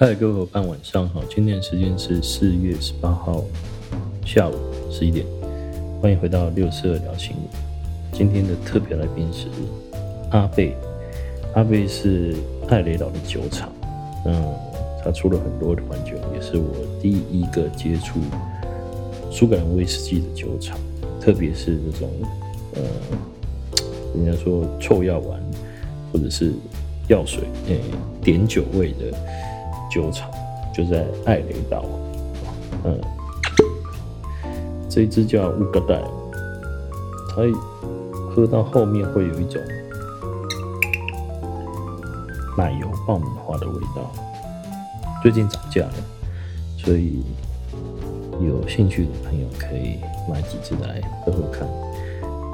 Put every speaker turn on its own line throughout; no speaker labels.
嗨，各位伙伴，晚上好！今天时间是四月十八号下午十一点，欢迎回到六四二聊新闻。今天的特别来宾是阿贝，阿贝是艾雷岛的酒厂，嗯，他出了很多的款酒，也是我第一个接触苏格兰威士忌的酒厂，特别是这种呃，人家说臭药丸或者是药水，诶，点酒味的。酒厂就在艾雷岛，嗯，这一支叫乌格代，它喝到后面会有一种奶油爆米花的味道。最近涨价了，所以有兴趣的朋友可以买几支来喝喝看。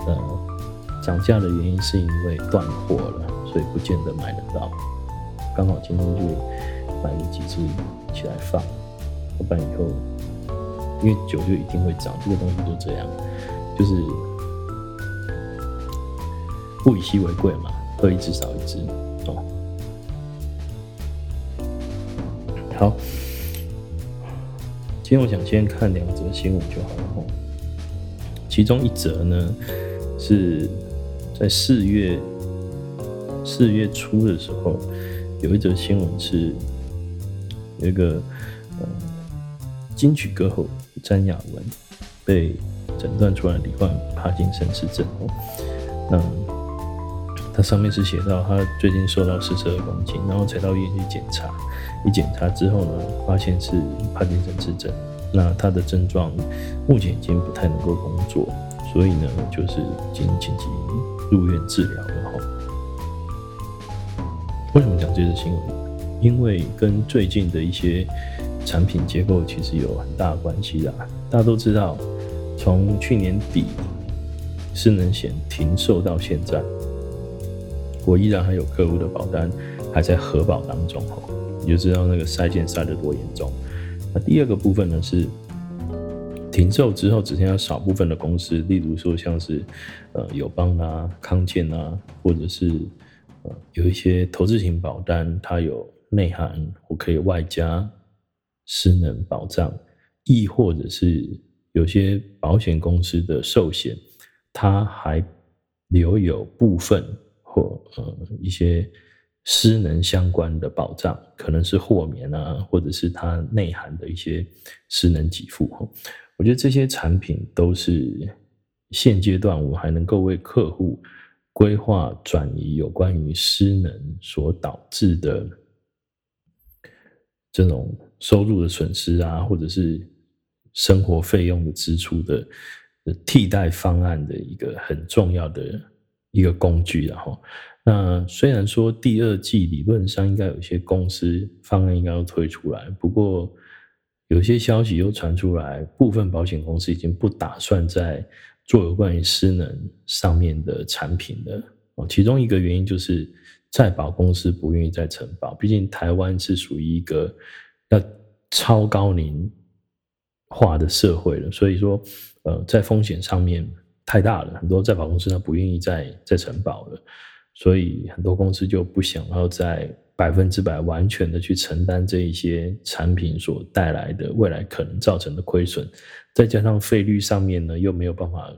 呃，涨价的原因是因为断货了，所以不见得买得到。刚好今天就。买了几支起来放，要不然以后，因为酒就一定会涨，这个东西就这样，就是物以稀为贵嘛，喝一支少一支哦。好，今天我想先看两则新闻就好了哦。其中一则呢是在四月四月初的时候，有一则新闻是。有一个呃金曲歌后詹雅雯被诊断出来罹患帕金森氏症哦，那他上面是写到他最近受到四十二公斤，然后才到医院去检查，一检查之后呢，发现是帕金森氏症，那他的症状目前已经不太能够工作，所以呢就是已经紧急入院治疗了哈。为什么讲这个新闻？因为跟最近的一些产品结构其实有很大的关系啦。大家都知道，从去年底失能险停售到现在，我依然还有客户的保单还在核保当中哦，你就知道那个塞件塞得多严重。那第二个部分呢是停售之后，只剩下少部分的公司，例如说像是呃友邦啊、康健啊，或者是呃有一些投资型保单，它有。内涵我可以外加失能保障，亦或者是有些保险公司的寿险，它还留有部分或呃一些失能相关的保障，可能是豁免啊，或者是它内涵的一些失能给付。我觉得这些产品都是现阶段我还能够为客户规划转移有关于失能所导致的。这种收入的损失啊，或者是生活费用的支出的替代方案的一个很重要的一个工具，然后，那虽然说第二季理论上应该有些公司方案应该要推出来，不过有些消息又传出来，部分保险公司已经不打算再做有关于失能上面的产品了。哦，其中一个原因就是。再保公司不愿意再承保，毕竟台湾是属于一个要超高龄化的社会了，所以说，呃，在风险上面太大了，很多再保公司它不愿意再再承保了，所以很多公司就不想要在百分之百完全的去承担这一些产品所带来的未来可能造成的亏损，再加上费率上面呢又没有办法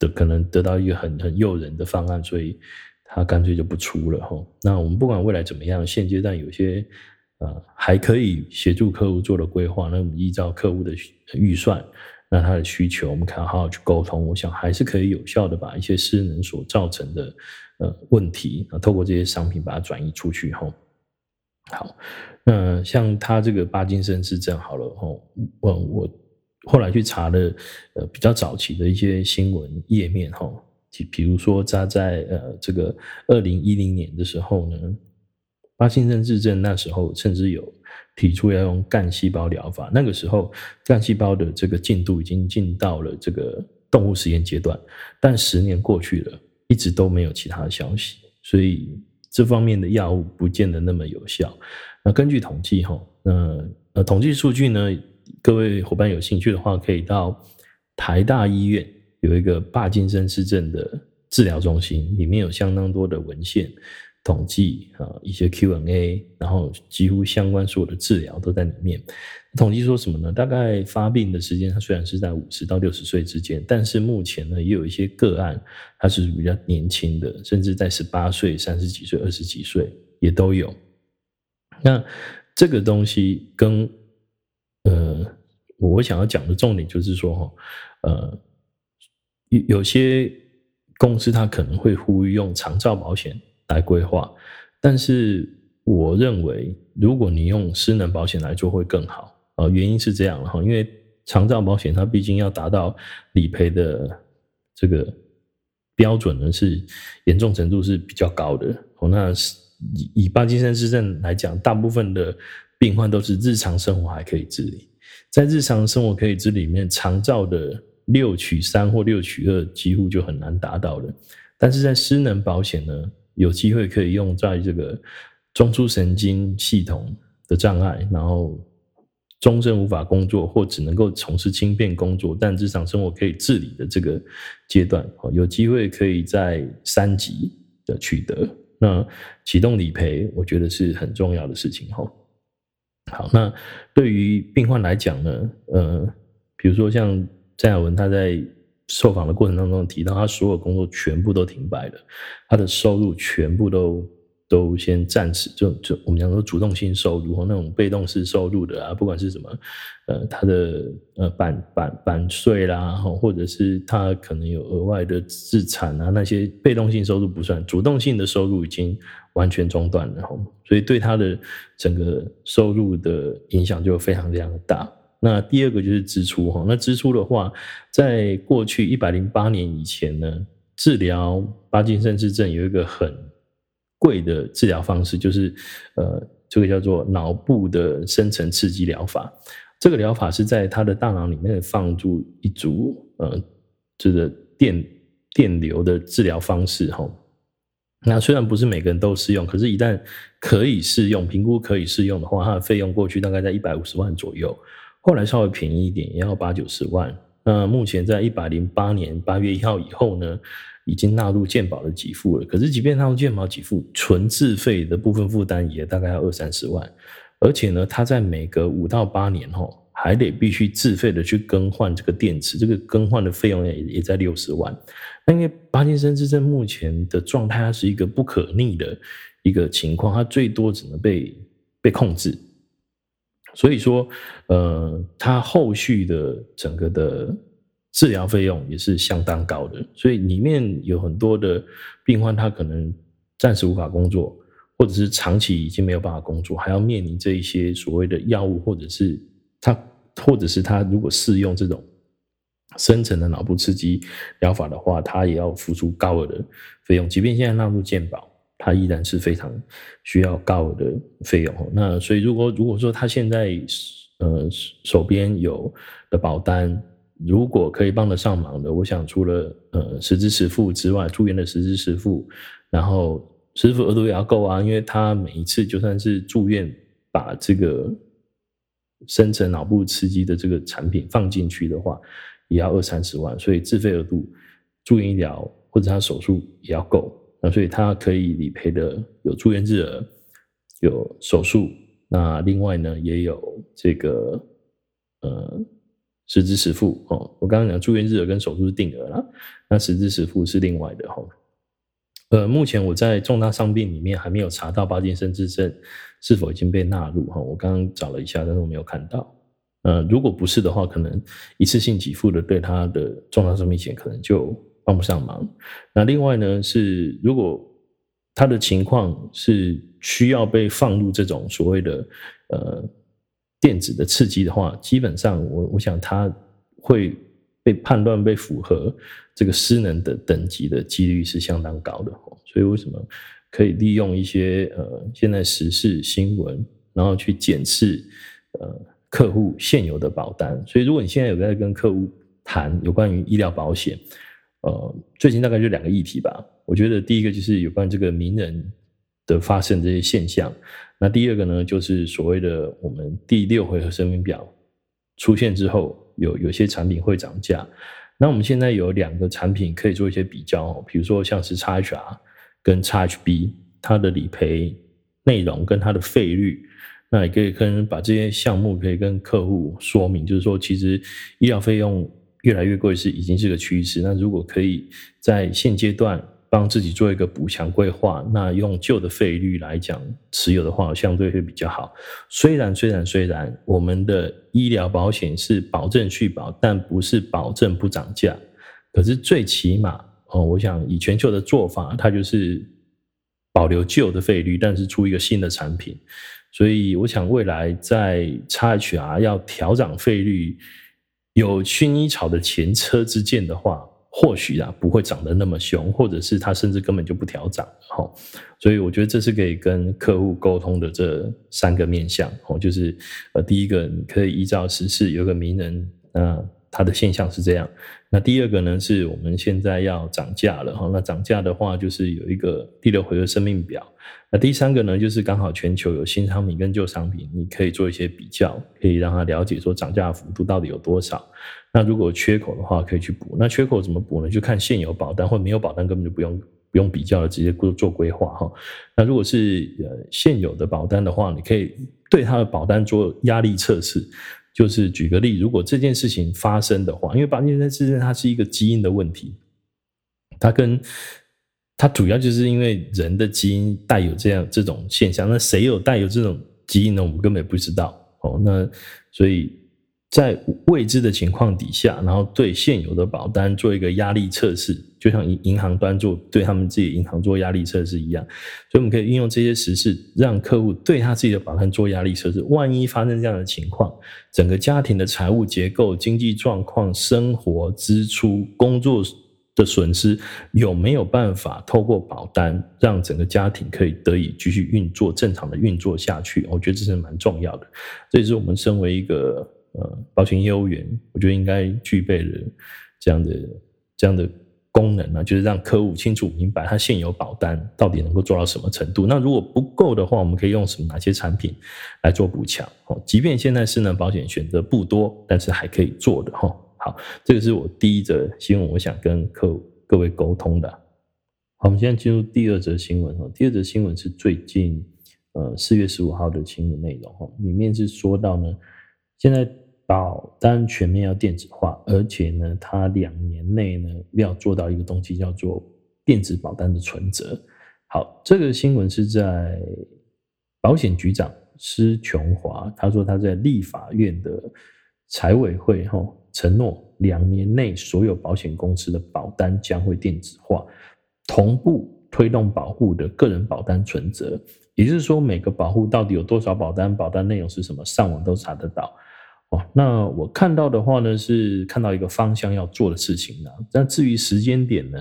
的可能得到一个很很诱人的方案，所以。他干脆就不出了哈。那我们不管未来怎么样，现阶段有些呃还可以协助客户做的规划，那我们依照客户的预算，那他的需求，我们可以好好去沟通。我想还是可以有效的把一些失能所造成的呃问题啊，透过这些商品把它转移出去哈。好，那像他这个帕金森氏症好了哈，我我后来去查了呃比较早期的一些新闻页面哈。比如说，他在呃这个二零一零年的时候呢，巴金森氏症那时候甚至有提出要用干细胞疗法。那个时候，干细胞的这个进度已经进到了这个动物实验阶段，但十年过去了，一直都没有其他的消息，所以这方面的药物不见得那么有效。那根据统计哈，那呃统计数据呢，各位伙伴有兴趣的话，可以到台大医院。有一个帕金森氏症的治疗中心，里面有相当多的文献，统计啊，一些 Q&A，然后几乎相关所有的治疗都在里面。统计说什么呢？大概发病的时间，它虽然是在五十到六十岁之间，但是目前呢，也有一些个案，它是比较年轻的，甚至在十八岁、三十几岁、二十几岁也都有。那这个东西跟呃，我想要讲的重点就是说，哈，呃，有有些公司它可能会呼吁用长照保险来规划，但是我认为，如果你用失能保险来做会更好。呃，原因是这样哈，因为长照保险它毕竟要达到理赔的这个标准呢，是严重程度是比较高的。哦，那以以帕金森氏症来讲，大部分的病患都是日常生活还可以自理，在日常生活可以自理里面，长照的六取三或六取二几乎就很难达到了。但是在失能保险呢，有机会可以用在这个中枢神经系统的障碍，然后。终身无法工作或只能够从事轻便工作，但日常生活可以自理的这个阶段，有机会可以在三级的取得。那启动理赔，我觉得是很重要的事情。哈，好，那对于病患来讲呢，呃，比如说像詹雅文，他在受访的过程当中提到，他所有工作全部都停摆了，他的收入全部都。都先暂时就就我们讲说主动性收入和那种被动式收入的啊，不管是什么，呃，他的呃版版版税啦，或者是他可能有额外的资产啊，那些被动性收入不算，主动性的收入已经完全中断了，所以对他的整个收入的影响就非常非常的大。那第二个就是支出哈，那支出的话，在过去一百零八年以前呢，治疗帕金森氏症有一个很贵的治疗方式就是，呃，这个叫做脑部的深层刺激疗法。这个疗法是在他的大脑里面放入一组呃，这个电电流的治疗方式哈。那虽然不是每个人都适用，可是，一旦可以适用，评估可以适用的话，它的费用过去大概在一百五十万左右，后来稍微便宜一点，也要八九十万。那目前在一百零八年八月一号以后呢，已经纳入健保的给付了，可是即便纳入健保给付，纯自费的部分负担也大概要二三十万，而且呢，他在每隔五到八年后还得必须自费的去更换这个电池，这个更换的费用也也在六十万。那因为巴金森氏症目前的状态，它是一个不可逆的一个情况，它最多只能被被控制，所以说，呃，它后续的整个的。治疗费用也是相当高的，所以里面有很多的病患，他可能暂时无法工作，或者是长期已经没有办法工作，还要面临这一些所谓的药物，或者是他，或者是他如果适用这种深层的脑部刺激疗法的话，他也要付出高额的费用。即便现在纳入健保，他依然是非常需要高额的费用。那所以，如果如果说他现在呃手边有的保单，如果可以帮得上忙的，我想除了呃实支实付之外，住院的实支实付，然后实付额度也要够啊，因为他每一次就算是住院，把这个深层脑部刺激的这个产品放进去的话，也要二三十万，所以自费额度住院医疗或者他手术也要够，那所以他可以理赔的有住院日额，有手术，那另外呢也有这个呃。实支实付哦，我刚刚讲住院日额跟手术是定额啦，那实支实付是另外的哈。呃，目前我在重大伤病里面还没有查到帕金森氏症是否已经被纳入哈，我刚刚找了一下，但是我没有看到。呃，如果不是的话，可能一次性给付的对他的重大伤病险可能就帮不上忙。那另外呢是，如果他的情况是需要被放入这种所谓的呃。电子的刺激的话，基本上我我想它会被判断被符合这个失能的等级的几率是相当高的。所以为什么可以利用一些呃现在时事新闻，然后去检视呃客户现有的保单。所以如果你现在有在跟客户谈有关于医疗保险，呃，最近大概就两个议题吧。我觉得第一个就是有关这个名人的发生这些现象。那第二个呢，就是所谓的我们第六回合声明表出现之后，有有些产品会涨价。那我们现在有两个产品可以做一些比较，比如说像是 XHR 跟 XHB，它的理赔内容跟它的费率，那也可以跟把这些项目可以跟客户说明，就是说其实医疗费用越来越贵是已经是个趋势。那如果可以在现阶段帮自己做一个补强规划，那用旧的费率来讲持有的话，相对会比较好。虽然虽然虽然我们的医疗保险是保证续保，但不是保证不涨价。可是最起码哦，我想以全球的做法，它就是保留旧的费率，但是出一个新的产品。所以我想未来在 XHR 要调涨费率，有薰衣草的前车之鉴的话。或许啊，不会涨得那么凶，或者是它甚至根本就不调涨，齁。所以我觉得这是可以跟客户沟通的这三个面向，哦，就是呃，第一个你可以依照时事有个名人，那他的现象是这样。那第二个呢，是我们现在要涨价了，齁，那涨价的话就是有一个第六回合生命表。那第三个呢，就是刚好全球有新商品跟旧商品，你可以做一些比较，可以让他了解说涨价幅度到底有多少。那如果缺口的话，可以去补。那缺口怎么补呢？就看现有保单或没有保单，根本就不用不用比较了，直接做做规划哈。那如果是呃现有的保单的话，你可以对他的保单做压力测试。就是举个例，如果这件事情发生的话，因为保单这件它是一个基因的问题，它跟它主要就是因为人的基因带有这样这种现象。那谁有带有这种基因呢？我们根本不知道哦。那所以。在未知的情况底下，然后对现有的保单做一个压力测试，就像银银行端做对他们自己银行做压力测试一样。所以我们可以运用这些实事，让客户对他自己的保单做压力测试。万一发生这样的情况，整个家庭的财务结构、经济状况、生活支出、工作的损失，有没有办法透过保单让整个家庭可以得以继续运作正常的运作下去？我觉得这是蛮重要的。这也是我们身为一个。呃，保险业务员，我觉得应该具备了这样的这样的功能呢，就是让客户清楚明白他现有保单到底能够做到什么程度。那如果不够的话，我们可以用什么哪些产品来做补强？哦，即便现在失能保险选择不多，但是还可以做的哈。好，这个是我第一则新闻，我想跟客各位沟通的。好，我们现在进入第二则新闻哈。第二则新闻是最近呃四月十五号的新闻内容哈，里面是说到呢，现在。保单全面要电子化，而且呢，它两年内呢要做到一个东西叫做电子保单的存折。好，这个新闻是在保险局长施琼华，他说他在立法院的财委会哈承诺，两年内所有保险公司的保单将会电子化，同步推动保护的个人保单存折。也就是说，每个保户到底有多少保单，保单内容是什么，上网都查得到。哦，那我看到的话呢，是看到一个方向要做的事情呢。那至于时间点呢，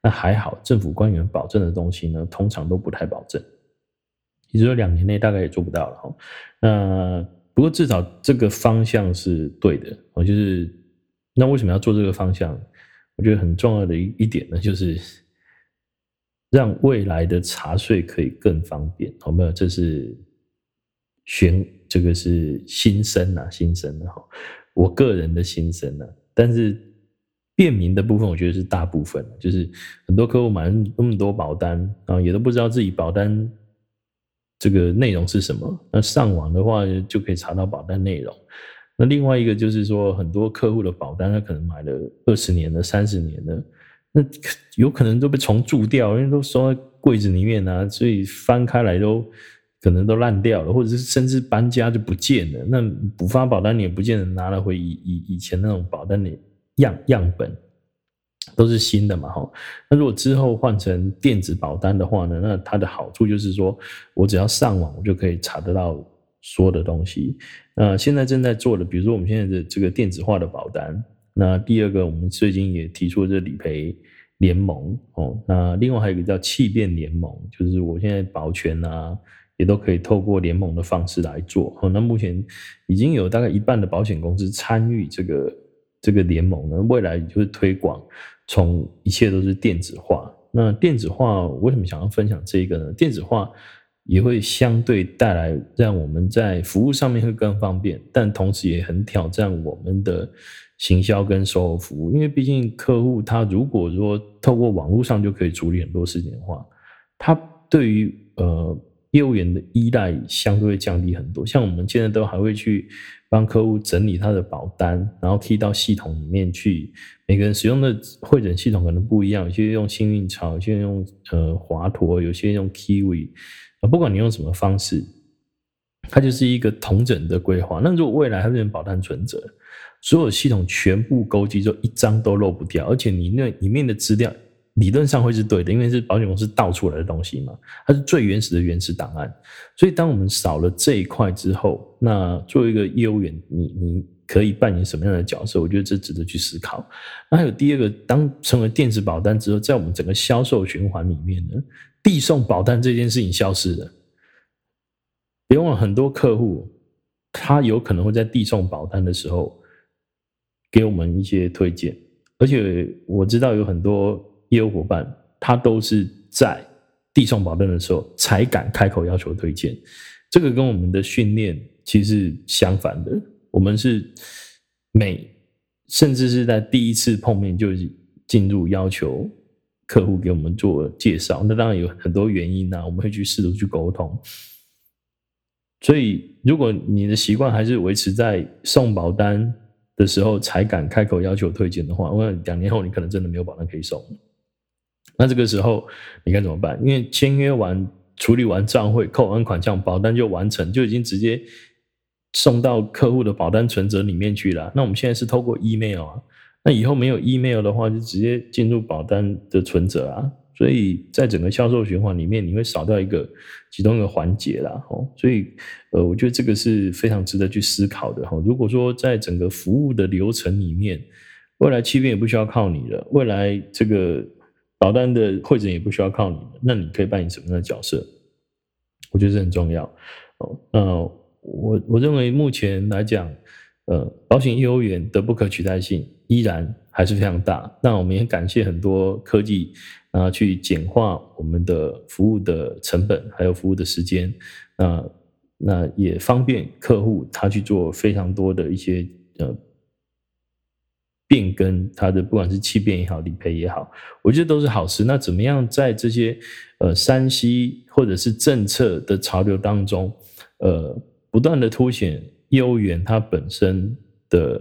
那还好，政府官员保证的东西呢，通常都不太保证。也就是说，两年内大概也做不到了哈。那不过至少这个方向是对的。我就是，那为什么要做这个方向？我觉得很重要的一一点呢，就是让未来的查税可以更方便。好，没有，这是选。这个是心声呐，心声的哈，我个人的心声呐。但是便民的部分，我觉得是大部分，就是很多客户买那么多保单啊，也都不知道自己保单这个内容是什么。那上网的话，就可以查到保单内容。那另外一个就是说，很多客户的保单，他可能买了二十年的、三十年的，那有可能都被虫蛀掉，因为都收在柜子里面啊，所以翻开来都。可能都烂掉了，或者是甚至搬家就不见了。那补发保单你也不见得拿了回以以以前那种保单的样样本，都是新的嘛，哈。那如果之后换成电子保单的话呢？那它的好处就是说我只要上网，我就可以查得到所有的东西。那现在正在做的，比如说我们现在的这个电子化的保单。那第二个，我们最近也提出了这理赔联盟哦。那另外还有一个叫气变联盟，就是我现在保全啊。也都可以透过联盟的方式来做。那目前已经有大概一半的保险公司参与这个这个联盟呢。未来就是推广，从一切都是电子化。那电子化为什么想要分享这个呢？电子化也会相对带来让我们在服务上面会更方便，但同时也很挑战我们的行销跟售后服务。因为毕竟客户他如果说透过网络上就可以处理很多事情的话，他。对于呃业务员的依赖相对会降低很多。像我们现在都还会去帮客户整理他的保单，然后 key 到系统里面去。每个人使用的会诊系统可能不一样，有些用幸运草，有些用呃华佗，有些用 Kiwi 啊。不管你用什么方式，它就是一个同整的规划。那如果未来它变成保单存折，所有系统全部勾稽，就一张都漏不掉，而且你那里面的资料。理论上会是对的，因为是保险公司盗出来的东西嘛，它是最原始的原始档案。所以，当我们少了这一块之后，那作为一个业务员，你你可以扮演什么样的角色？我觉得这值得去思考。那还有第二个，当成为电子保单之后，在我们整个销售循环里面呢，递送保单这件事情消失了。别忘了，很多客户他有可能会在递送保单的时候给我们一些推荐，而且我知道有很多。业务伙伴，他都是在递送保单的时候才敢开口要求推荐，这个跟我们的训练其实相反的。我们是每甚至是在第一次碰面就进入要求客户给我们做介绍，那当然有很多原因啊，我们会去试图去沟通。所以，如果你的习惯还是维持在送保单的时候才敢开口要求推荐的话，我想两年后你可能真的没有保单可以送。那这个时候你该怎么办？因为签约完、处理完账汇、扣完款项，保单就完成，就已经直接送到客户的保单存折里面去了。那我们现在是透过 email 啊，那以后没有 email 的话，就直接进入保单的存折啊。所以在整个销售循环里面，你会少掉一个其中一个环节啦。哦，所以呃，我觉得这个是非常值得去思考的哈。如果说在整个服务的流程里面，未来欺骗也不需要靠你了，未来这个。保单的会诊也不需要靠你，那你可以扮演什么样的角色？我觉得这很重要哦。那我我认为目前来讲，呃，保险业务员的不可取代性依然还是非常大。那我们也感谢很多科技啊，去简化我们的服务的成本，还有服务的时间。那那也方便客户他去做非常多的一些呃。变更它的不管是气变也好，理赔也好，我觉得都是好事。那怎么样在这些呃山西或者是政策的潮流当中，呃，不断的凸显业务员他本身的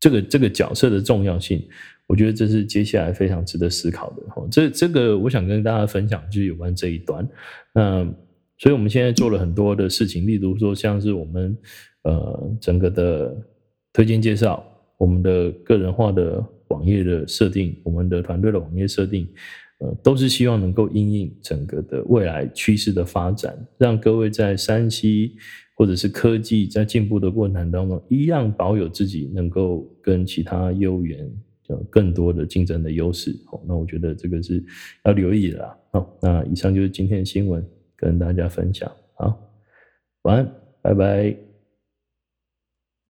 这个这个角色的重要性？我觉得这是接下来非常值得思考的。哈，这这个我想跟大家分享就是有关这一端。那所以我们现在做了很多的事情，例如说像是我们呃整个的推荐介绍。我们的个人化的网页的设定，我们的团队的网页设定，呃，都是希望能够因应整个的未来趋势的发展，让各位在山西或者是科技在进步的过程当中，一样保有自己能够跟其他业务员有更多的竞争的优势。好，那我觉得这个是要留意的啦。好，那以上就是今天的新闻，跟大家分享。好，晚安，拜拜。